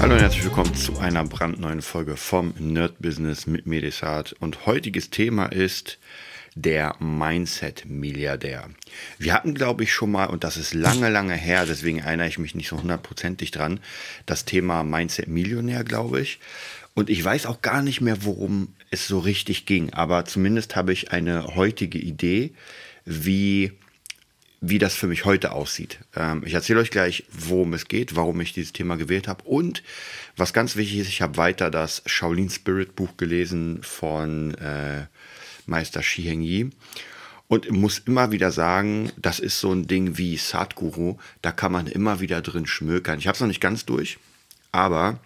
Hallo und herzlich willkommen zu einer brandneuen Folge vom Nerd Business mit Medisat. Und heutiges Thema ist der Mindset-Milliardär. Wir hatten, glaube ich, schon mal, und das ist lange, lange her, deswegen erinnere ich mich nicht so hundertprozentig dran, das Thema Mindset-Millionär, glaube ich. Und ich weiß auch gar nicht mehr, worum es so richtig ging, aber zumindest habe ich eine heutige Idee, wie wie das für mich heute aussieht. Ähm, ich erzähle euch gleich, worum es geht, warum ich dieses Thema gewählt habe und was ganz wichtig ist, ich habe weiter das Shaolin Spirit Buch gelesen von äh, Meister Shi Heng Yi und muss immer wieder sagen, das ist so ein Ding wie Sadhguru, da kann man immer wieder drin schmökern. Ich habe es noch nicht ganz durch, aber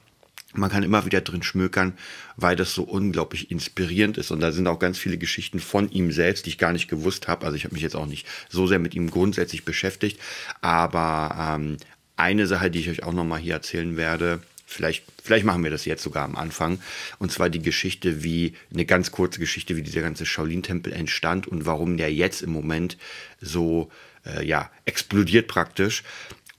man kann immer wieder drin schmökern, weil das so unglaublich inspirierend ist. Und da sind auch ganz viele Geschichten von ihm selbst, die ich gar nicht gewusst habe. Also ich habe mich jetzt auch nicht so sehr mit ihm grundsätzlich beschäftigt. Aber ähm, eine Sache, die ich euch auch nochmal hier erzählen werde, vielleicht, vielleicht machen wir das jetzt sogar am Anfang. Und zwar die Geschichte, wie, eine ganz kurze Geschichte, wie dieser ganze Shaolin-Tempel entstand und warum der jetzt im Moment so, äh, ja, explodiert praktisch.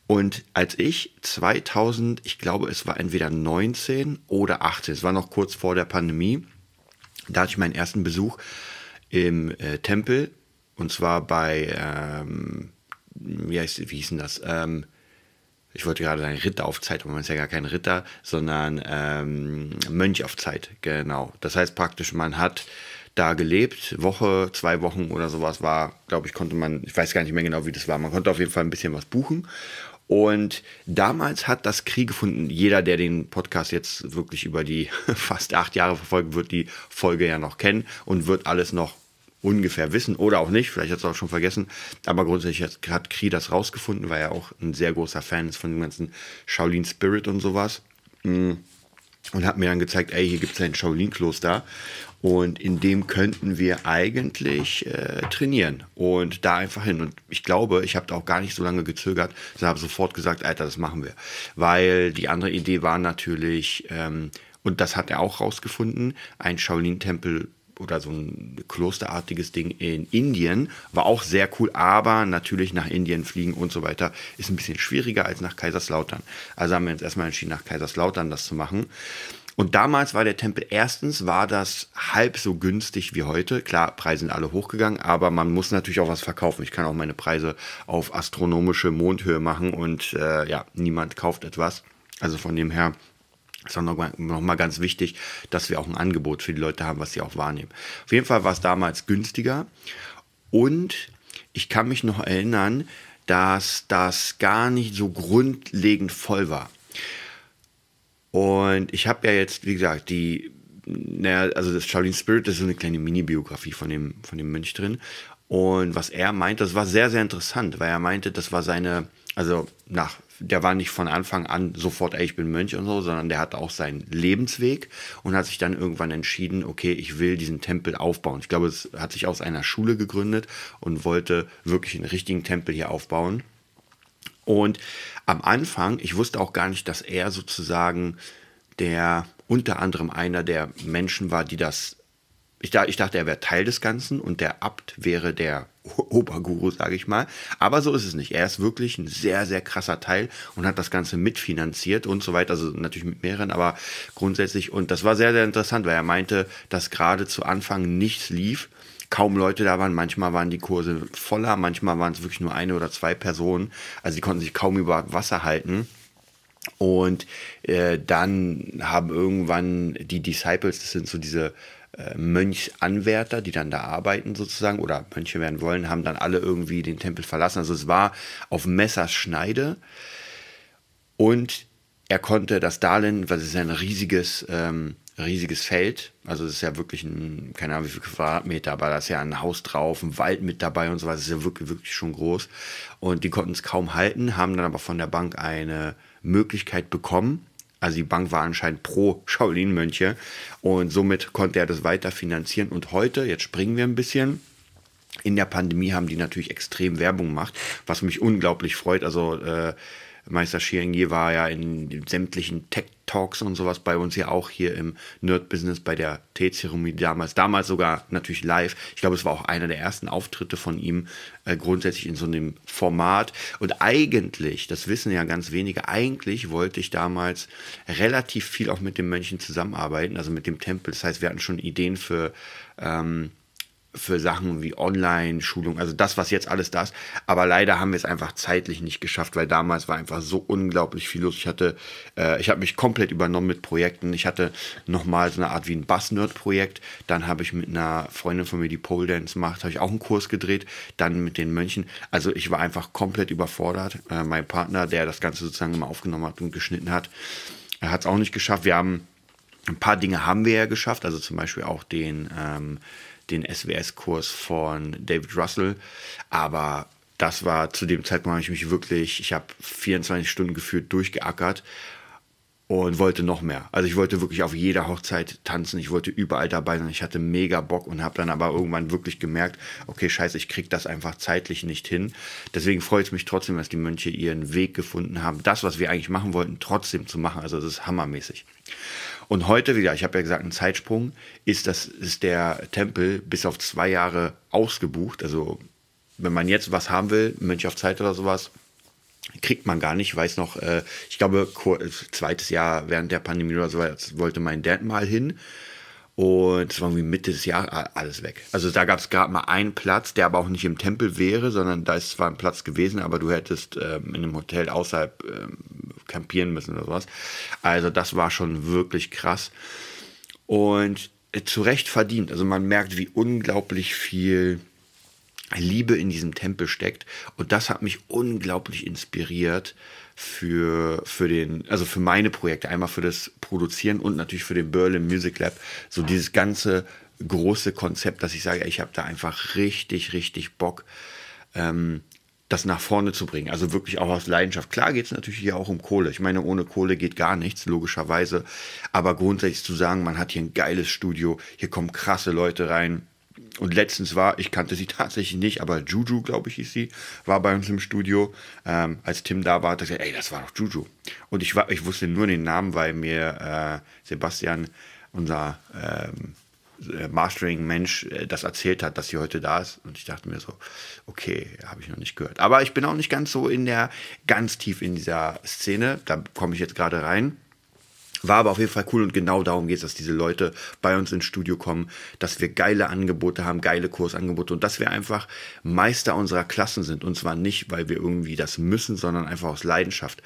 Und als ich 2000, ich glaube, es war entweder 19 oder 18, es war noch kurz vor der Pandemie, da hatte ich meinen ersten Besuch im äh, Tempel und zwar bei, ähm, wie, heißt, wie hieß denn das? Ähm, ich wollte gerade sagen Ritter auf Zeit, aber man ist ja gar kein Ritter, sondern ähm, Mönch auf Zeit, genau. Das heißt praktisch, man hat da gelebt, Woche, zwei Wochen oder sowas war, glaube ich, konnte man, ich weiß gar nicht mehr genau, wie das war, man konnte auf jeden Fall ein bisschen was buchen und damals hat das Krieg gefunden. Jeder, der den Podcast jetzt wirklich über die fast acht Jahre verfolgt, wird die Folge ja noch kennen und wird alles noch ungefähr wissen oder auch nicht. Vielleicht hat es auch schon vergessen. Aber grundsätzlich hat Kri das rausgefunden, weil er auch ein sehr großer Fan ist von dem ganzen Shaolin Spirit und sowas. Mm. Und hat mir dann gezeigt, ey, hier gibt es ein Shaolin-Kloster. Und in dem könnten wir eigentlich äh, trainieren und da einfach hin. Und ich glaube, ich habe da auch gar nicht so lange gezögert, sondern habe sofort gesagt, Alter, das machen wir. Weil die andere Idee war natürlich, ähm, und das hat er auch rausgefunden, ein Shaolin-Tempel oder so ein klosterartiges Ding in Indien war auch sehr cool, aber natürlich nach Indien fliegen und so weiter ist ein bisschen schwieriger als nach Kaiserslautern. Also haben wir uns erstmal entschieden, nach Kaiserslautern das zu machen. Und damals war der Tempel, erstens war das halb so günstig wie heute. Klar, Preise sind alle hochgegangen, aber man muss natürlich auch was verkaufen. Ich kann auch meine Preise auf astronomische Mondhöhe machen und äh, ja, niemand kauft etwas. Also von dem her ist auch nochmal noch mal ganz wichtig, dass wir auch ein Angebot für die Leute haben, was sie auch wahrnehmen. Auf jeden Fall war es damals günstiger und ich kann mich noch erinnern, dass das gar nicht so grundlegend voll war. Und ich habe ja jetzt, wie gesagt, die, naja, also das Shaolin Spirit, das ist eine kleine Mini-Biografie von dem, von dem Mönch drin. Und was er meinte, das war sehr, sehr interessant, weil er meinte, das war seine, also nach, der war nicht von Anfang an sofort, ey, ich bin Mönch und so, sondern der hatte auch seinen Lebensweg und hat sich dann irgendwann entschieden, okay, ich will diesen Tempel aufbauen. Ich glaube, es hat sich aus einer Schule gegründet und wollte wirklich einen richtigen Tempel hier aufbauen. Und am Anfang, ich wusste auch gar nicht, dass er sozusagen der unter anderem einer der Menschen war, die das. Ich, ich dachte, er wäre Teil des Ganzen und der Abt wäre der Oberguru, sage ich mal. Aber so ist es nicht. Er ist wirklich ein sehr, sehr krasser Teil und hat das Ganze mitfinanziert und so weiter. Also natürlich mit mehreren, aber grundsätzlich. Und das war sehr, sehr interessant, weil er meinte, dass gerade zu Anfang nichts lief kaum Leute da waren. Manchmal waren die Kurse voller, manchmal waren es wirklich nur eine oder zwei Personen. Also die konnten sich kaum über Wasser halten. Und äh, dann haben irgendwann die Disciples, das sind so diese Mönchsanwärter, die dann da arbeiten sozusagen oder Mönche werden wollen, haben dann alle irgendwie den Tempel verlassen. Also es war auf Messerschneide. Und er konnte das Darlehen, was ist ein riesiges ähm, riesiges Feld. Also es ist ja wirklich ein, keine Ahnung wie viel Quadratmeter, aber da ist ja ein Haus drauf, ein Wald mit dabei und so. Das ist ja wirklich, wirklich schon groß. Und die konnten es kaum halten, haben dann aber von der Bank eine Möglichkeit bekommen, Also die Bank war anscheinend pro Shaolin-Mönche und somit konnte er das weiter finanzieren. Und heute, jetzt springen wir ein bisschen, in der Pandemie haben die natürlich extrem Werbung gemacht, was mich unglaublich freut. Also äh, Meister Schierengier war ja in sämtlichen Tech-Talks und sowas bei uns ja auch hier im Nerd-Business bei der Teezeremonie damals. Damals sogar natürlich live. Ich glaube, es war auch einer der ersten Auftritte von ihm äh, grundsätzlich in so einem Format. Und eigentlich, das wissen ja ganz wenige, eigentlich wollte ich damals relativ viel auch mit den Mönchen zusammenarbeiten, also mit dem Tempel. Das heißt, wir hatten schon Ideen für ähm, für Sachen wie Online-Schulung, also das, was jetzt alles da ist. Aber leider haben wir es einfach zeitlich nicht geschafft, weil damals war einfach so unglaublich viel los. Ich hatte, äh, ich habe mich komplett übernommen mit Projekten. Ich hatte nochmal so eine Art wie ein Bass-Nerd-Projekt. Dann habe ich mit einer Freundin von mir, die Pole Dance macht, habe ich auch einen Kurs gedreht. Dann mit den Mönchen. Also ich war einfach komplett überfordert. Äh, mein Partner, der das Ganze sozusagen immer aufgenommen hat und geschnitten hat, hat es auch nicht geschafft. Wir haben ein paar Dinge haben wir ja geschafft, also zum Beispiel auch den ähm, den SWS-Kurs von David Russell. Aber das war zu dem Zeitpunkt, habe ich mich wirklich, ich habe 24 Stunden gefühlt durchgeackert und wollte noch mehr. Also ich wollte wirklich auf jeder Hochzeit tanzen, ich wollte überall dabei sein, ich hatte mega Bock und habe dann aber irgendwann wirklich gemerkt, okay, scheiße, ich kriege das einfach zeitlich nicht hin. Deswegen freut es mich trotzdem, dass die Mönche ihren Weg gefunden haben, das, was wir eigentlich machen wollten, trotzdem zu machen. Also das ist hammermäßig. Und heute wieder, ich habe ja gesagt, ein Zeitsprung, ist, das, ist der Tempel bis auf zwei Jahre ausgebucht. Also wenn man jetzt was haben will, Mönch auf Zeit oder sowas, kriegt man gar nicht. Ich weiß noch, äh, ich glaube, zweites Jahr während der Pandemie oder so wollte mein Dad mal hin. Und es war irgendwie Mitte des Jahres alles weg. Also da gab es gerade mal einen Platz, der aber auch nicht im Tempel wäre, sondern da ist zwar ein Platz gewesen, aber du hättest ähm, in einem Hotel außerhalb ähm, campieren müssen oder sowas. Also das war schon wirklich krass. Und äh, zu Recht verdient. Also man merkt, wie unglaublich viel Liebe in diesem Tempel steckt. Und das hat mich unglaublich inspiriert für, für den, also für meine Projekte. Einmal für das Produzieren und natürlich für den Berlin Music Lab. So dieses ganze große Konzept, dass ich sage, ich habe da einfach richtig, richtig Bock, ähm, das nach vorne zu bringen. Also wirklich auch aus Leidenschaft. Klar geht es natürlich hier auch um Kohle. Ich meine, ohne Kohle geht gar nichts, logischerweise. Aber grundsätzlich zu sagen, man hat hier ein geiles Studio, hier kommen krasse Leute rein, und letztens war, ich kannte sie tatsächlich nicht, aber Juju, glaube ich, hieß sie, war bei uns im Studio. Ähm, als Tim da war, hat er gesagt, ey, das war doch Juju. Und ich, war, ich wusste nur den Namen, weil mir äh, Sebastian, unser ähm, äh, Mastering-Mensch, äh, das erzählt hat, dass sie heute da ist. Und ich dachte mir so, okay, habe ich noch nicht gehört. Aber ich bin auch nicht ganz so in der, ganz tief in dieser Szene. Da komme ich jetzt gerade rein. War aber auf jeden Fall cool und genau darum geht es, dass diese Leute bei uns ins Studio kommen, dass wir geile Angebote haben, geile Kursangebote und dass wir einfach Meister unserer Klassen sind. Und zwar nicht, weil wir irgendwie das müssen, sondern einfach aus Leidenschaft.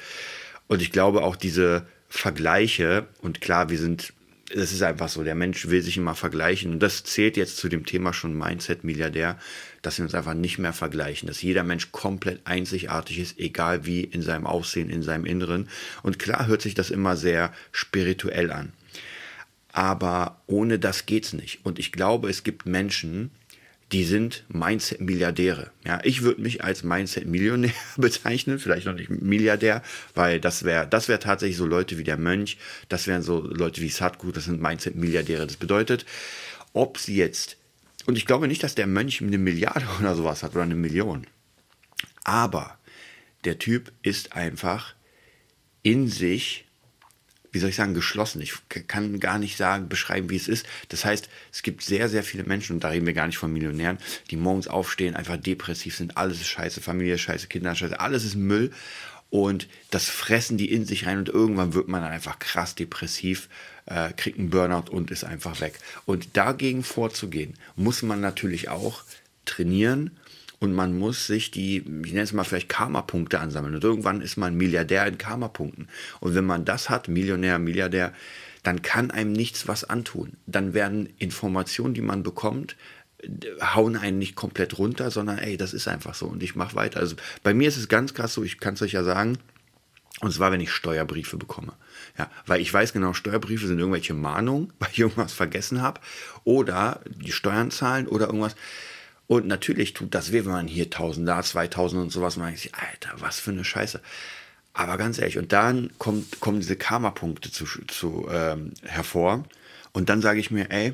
Und ich glaube auch diese Vergleiche, und klar, wir sind das ist einfach so. Der Mensch will sich immer vergleichen. Und das zählt jetzt zu dem Thema schon Mindset-Milliardär, dass wir uns einfach nicht mehr vergleichen, dass jeder Mensch komplett einzigartig ist, egal wie in seinem Aussehen, in seinem Inneren. Und klar hört sich das immer sehr spirituell an. Aber ohne das geht's nicht. Und ich glaube, es gibt Menschen, die sind Mindset-Milliardäre. Ja, ich würde mich als Mindset-Millionär bezeichnen, vielleicht noch nicht Milliardär, weil das wäre das wäre tatsächlich so Leute wie der Mönch, das wären so Leute wie Sadhguru, das sind Mindset-Milliardäre. Das bedeutet, ob sie jetzt, und ich glaube nicht, dass der Mönch eine Milliarde oder sowas hat oder eine Million, aber der Typ ist einfach in sich wie soll ich sagen, geschlossen. Ich kann gar nicht sagen, beschreiben, wie es ist. Das heißt, es gibt sehr, sehr viele Menschen, und da reden wir gar nicht von Millionären, die morgens aufstehen, einfach depressiv sind, alles ist scheiße, Familie ist scheiße, Kinder scheiße, alles ist Müll. Und das fressen die in sich rein und irgendwann wird man dann einfach krass depressiv, äh, kriegt einen Burnout und ist einfach weg. Und dagegen vorzugehen, muss man natürlich auch trainieren und man muss sich die, ich nenne es mal vielleicht Karma-Punkte ansammeln. Und irgendwann ist man Milliardär in Karma-Punkten. Und wenn man das hat, Millionär, Milliardär, dann kann einem nichts was antun. Dann werden Informationen, die man bekommt, hauen einen nicht komplett runter, sondern ey, das ist einfach so und ich mache weiter. Also bei mir ist es ganz krass so, ich kann es euch ja sagen, und zwar, wenn ich Steuerbriefe bekomme. Ja, weil ich weiß genau, Steuerbriefe sind irgendwelche Mahnungen, weil ich irgendwas vergessen habe oder die Steuern zahlen oder irgendwas. Und natürlich tut das weh, wenn man hier 1000, da 2000 und sowas macht. Ich, Alter, was für eine Scheiße. Aber ganz ehrlich, und dann kommt, kommen diese Karma-Punkte zu, zu, ähm, hervor. Und dann sage ich mir, ey,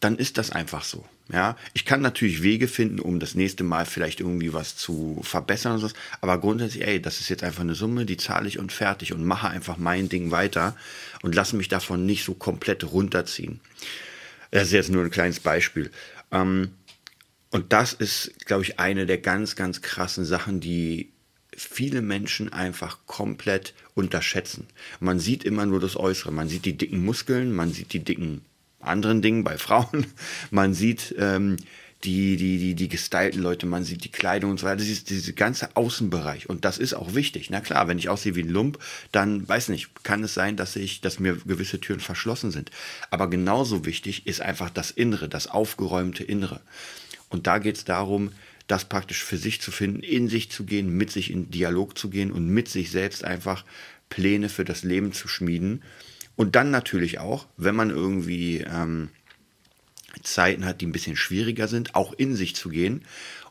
dann ist das einfach so. Ja, ich kann natürlich Wege finden, um das nächste Mal vielleicht irgendwie was zu verbessern und so. Aber grundsätzlich, ey, das ist jetzt einfach eine Summe, die zahle ich und fertig und mache einfach mein Ding weiter und lasse mich davon nicht so komplett runterziehen. Das ist jetzt nur ein kleines Beispiel. Ähm, und das ist, glaube ich, eine der ganz, ganz krassen Sachen, die viele Menschen einfach komplett unterschätzen. Man sieht immer nur das Äußere. Man sieht die dicken Muskeln, man sieht die dicken anderen Dingen bei Frauen. Man sieht ähm, die, die, die, die gestylten Leute, man sieht die Kleidung und so weiter. Das ist dieser ganze Außenbereich. Und das ist auch wichtig. Na klar, wenn ich aussehe wie ein Lump, dann weiß nicht, kann es sein, dass ich, dass mir gewisse Türen verschlossen sind. Aber genauso wichtig ist einfach das Innere, das aufgeräumte Innere. Und da geht es darum, das praktisch für sich zu finden, in sich zu gehen, mit sich in Dialog zu gehen und mit sich selbst einfach Pläne für das Leben zu schmieden. Und dann natürlich auch, wenn man irgendwie ähm, Zeiten hat, die ein bisschen schwieriger sind, auch in sich zu gehen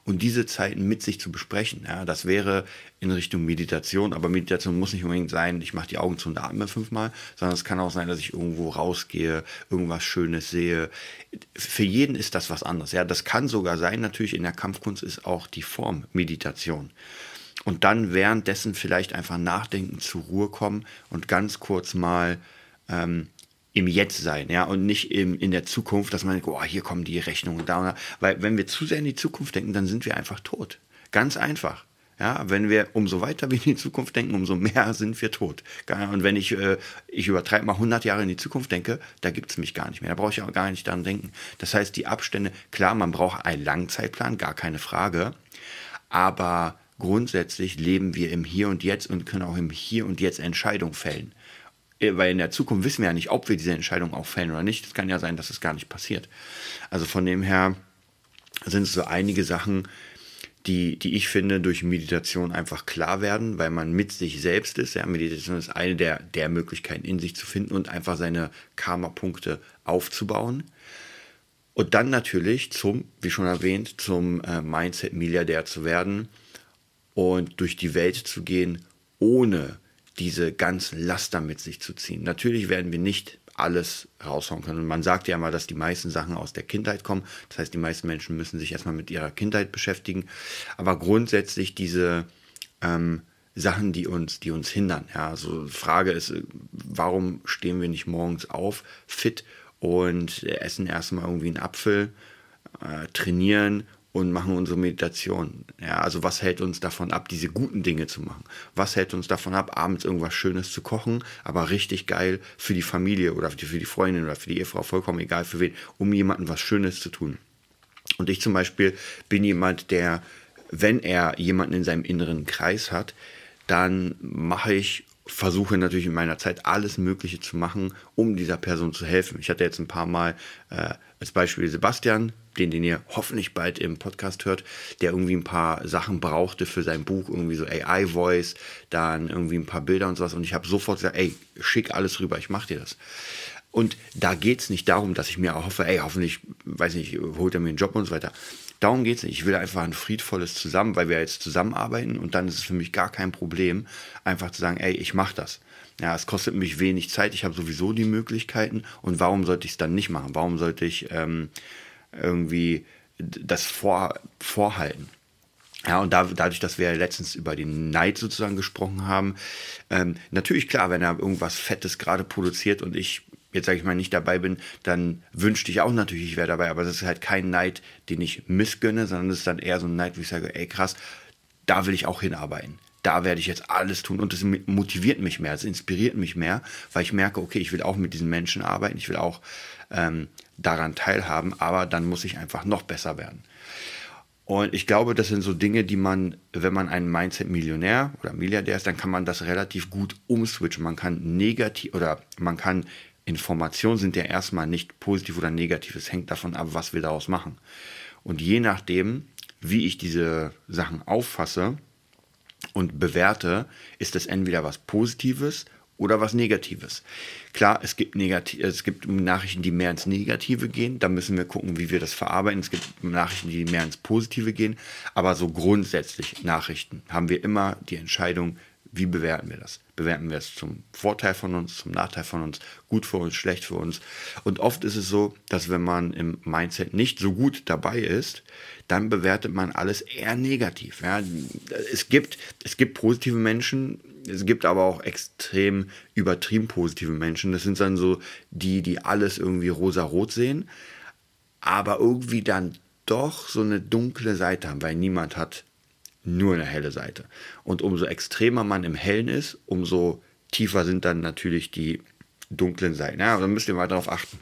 und diese Zeiten mit sich zu besprechen. Ja, das wäre in Richtung Meditation, aber Meditation muss nicht unbedingt sein, ich mache die Augen zu und atme fünfmal, sondern es kann auch sein, dass ich irgendwo rausgehe, irgendwas Schönes sehe. Für jeden ist das was anderes. Ja, das kann sogar sein, natürlich in der Kampfkunst ist auch die Form Meditation. Und dann währenddessen vielleicht einfach nachdenken, zur Ruhe kommen und ganz kurz mal ähm, im Jetzt sein, ja, und nicht im, in der Zukunft, dass man oh, hier kommen die Rechnungen da, und da. Weil wenn wir zu sehr in die Zukunft denken, dann sind wir einfach tot. Ganz einfach. Ja, wenn wir umso weiter wir in die Zukunft denken, umso mehr sind wir tot. Und wenn ich, äh, ich übertreibe mal 100 Jahre in die Zukunft denke, da gibt es mich gar nicht mehr. Da brauche ich auch gar nicht daran denken. Das heißt, die Abstände, klar, man braucht einen Langzeitplan, gar keine Frage. Aber grundsätzlich leben wir im Hier und Jetzt und können auch im Hier und Jetzt Entscheidungen fällen. Äh, weil in der Zukunft wissen wir ja nicht, ob wir diese Entscheidung auch fällen oder nicht. Es kann ja sein, dass es gar nicht passiert. Also von dem her sind es so einige Sachen, die, die ich finde, durch Meditation einfach klar werden, weil man mit sich selbst ist. Ja, Meditation ist eine der, der Möglichkeiten, in sich zu finden und einfach seine Karma-Punkte aufzubauen. Und dann natürlich zum, wie schon erwähnt, zum äh, Mindset-Milliardär zu werden und durch die Welt zu gehen, ohne diese ganzen Laster mit sich zu ziehen. Natürlich werden wir nicht alles raushauen können. Und man sagt ja immer, dass die meisten Sachen aus der Kindheit kommen. Das heißt, die meisten Menschen müssen sich erstmal mit ihrer Kindheit beschäftigen. Aber grundsätzlich diese ähm, Sachen, die uns, die uns hindern. Ja, also Frage ist, warum stehen wir nicht morgens auf, fit und essen erstmal irgendwie einen Apfel, äh, trainieren und machen unsere Meditation. Ja, also was hält uns davon ab, diese guten Dinge zu machen? Was hält uns davon ab, abends irgendwas Schönes zu kochen, aber richtig geil für die Familie oder für die Freundin oder für die Ehefrau, vollkommen egal für wen, um jemandem was Schönes zu tun. Und ich zum Beispiel bin jemand, der, wenn er jemanden in seinem inneren Kreis hat, dann mache ich versuche natürlich in meiner Zeit alles Mögliche zu machen, um dieser Person zu helfen. Ich hatte jetzt ein paar Mal äh, als Beispiel Sebastian, den, den ihr hoffentlich bald im Podcast hört, der irgendwie ein paar Sachen brauchte für sein Buch, irgendwie so AI-Voice, dann irgendwie ein paar Bilder und sowas. Und ich habe sofort gesagt, ey, schick alles rüber, ich mach dir das. Und da geht es nicht darum, dass ich mir hoffe, ey, hoffentlich, weiß nicht, holt er mir einen Job und so weiter. Darum geht es nicht. Ich will einfach ein friedvolles Zusammen, weil wir jetzt zusammenarbeiten und dann ist es für mich gar kein Problem, einfach zu sagen, ey, ich mache das. Ja, es kostet mich wenig Zeit, ich habe sowieso die Möglichkeiten und warum sollte ich es dann nicht machen? Warum sollte ich ähm, irgendwie das vor, vorhalten? Ja, und da, dadurch, dass wir letztens über den Neid sozusagen gesprochen haben, ähm, natürlich klar, wenn er irgendwas Fettes gerade produziert und ich jetzt sage ich mal nicht dabei bin, dann wünschte ich auch natürlich, ich wäre dabei, aber das ist halt kein Neid, den ich missgönne, sondern das ist dann eher so ein Neid, wo ich sage, ey krass, da will ich auch hinarbeiten. Da werde ich jetzt alles tun und es motiviert mich mehr, es inspiriert mich mehr, weil ich merke, okay, ich will auch mit diesen Menschen arbeiten, ich will auch ähm, daran teilhaben, aber dann muss ich einfach noch besser werden. Und ich glaube, das sind so Dinge, die man, wenn man ein Mindset-Millionär oder Milliardär ist, dann kann man das relativ gut umswitchen. Man kann negativ oder man kann Informationen sind ja erstmal nicht positiv oder negativ. Es hängt davon ab, was wir daraus machen. Und je nachdem, wie ich diese Sachen auffasse und bewerte, ist es entweder was Positives oder was Negatives. Klar, es gibt, Negati es gibt Nachrichten, die mehr ins Negative gehen. Da müssen wir gucken, wie wir das verarbeiten. Es gibt Nachrichten, die mehr ins Positive gehen. Aber so grundsätzlich Nachrichten haben wir immer die Entscheidung, wie bewerten wir das? Bewerten wir es zum Vorteil von uns, zum Nachteil von uns, gut für uns, schlecht für uns? Und oft ist es so, dass wenn man im Mindset nicht so gut dabei ist, dann bewertet man alles eher negativ. Ja? Es, gibt, es gibt positive Menschen, es gibt aber auch extrem übertrieben positive Menschen. Das sind dann so die, die alles irgendwie rosa-rot sehen, aber irgendwie dann doch so eine dunkle Seite haben, weil niemand hat nur eine helle Seite. Und umso extremer man im Hellen ist, umso tiefer sind dann natürlich die dunklen Seiten. Ja, da müsst ihr mal darauf achten.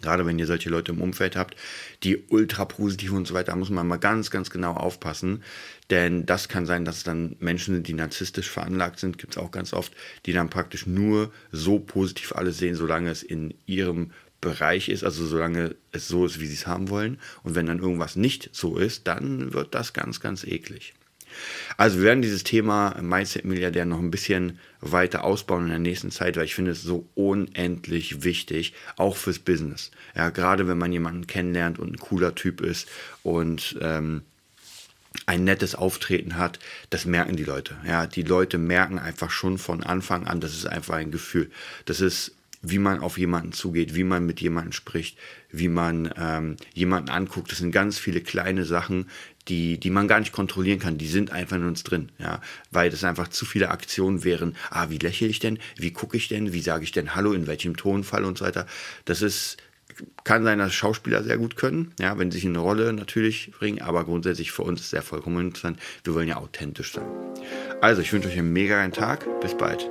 Gerade wenn ihr solche Leute im Umfeld habt, die ultra positiv und so weiter, muss man mal ganz, ganz genau aufpassen. Denn das kann sein, dass es dann Menschen sind, die narzisstisch veranlagt sind, gibt es auch ganz oft, die dann praktisch nur so positiv alles sehen, solange es in ihrem Bereich ist, also solange es so ist, wie sie es haben wollen. Und wenn dann irgendwas nicht so ist, dann wird das ganz, ganz eklig. Also wir werden dieses Thema Mindset-Milliardär noch ein bisschen weiter ausbauen in der nächsten Zeit, weil ich finde es so unendlich wichtig, auch fürs Business. Ja, gerade wenn man jemanden kennenlernt und ein cooler Typ ist und ähm, ein nettes Auftreten hat, das merken die Leute. Ja, die Leute merken einfach schon von Anfang an, das ist einfach ein Gefühl. Das ist wie man auf jemanden zugeht, wie man mit jemandem spricht, wie man ähm, jemanden anguckt. Das sind ganz viele kleine Sachen, die, die man gar nicht kontrollieren kann. Die sind einfach in uns drin, ja, weil das einfach zu viele Aktionen wären. Ah, wie lächle ich denn? Wie gucke ich denn? Wie sage ich denn Hallo? In welchem Tonfall und so weiter? Das ist kann sein, dass Schauspieler sehr gut können, ja, wenn sie sich eine Rolle natürlich bringen, aber grundsätzlich für uns ist sehr vollkommen interessant. Wir wollen ja authentisch sein. Also, ich wünsche euch einen mega geilen Tag. Bis bald.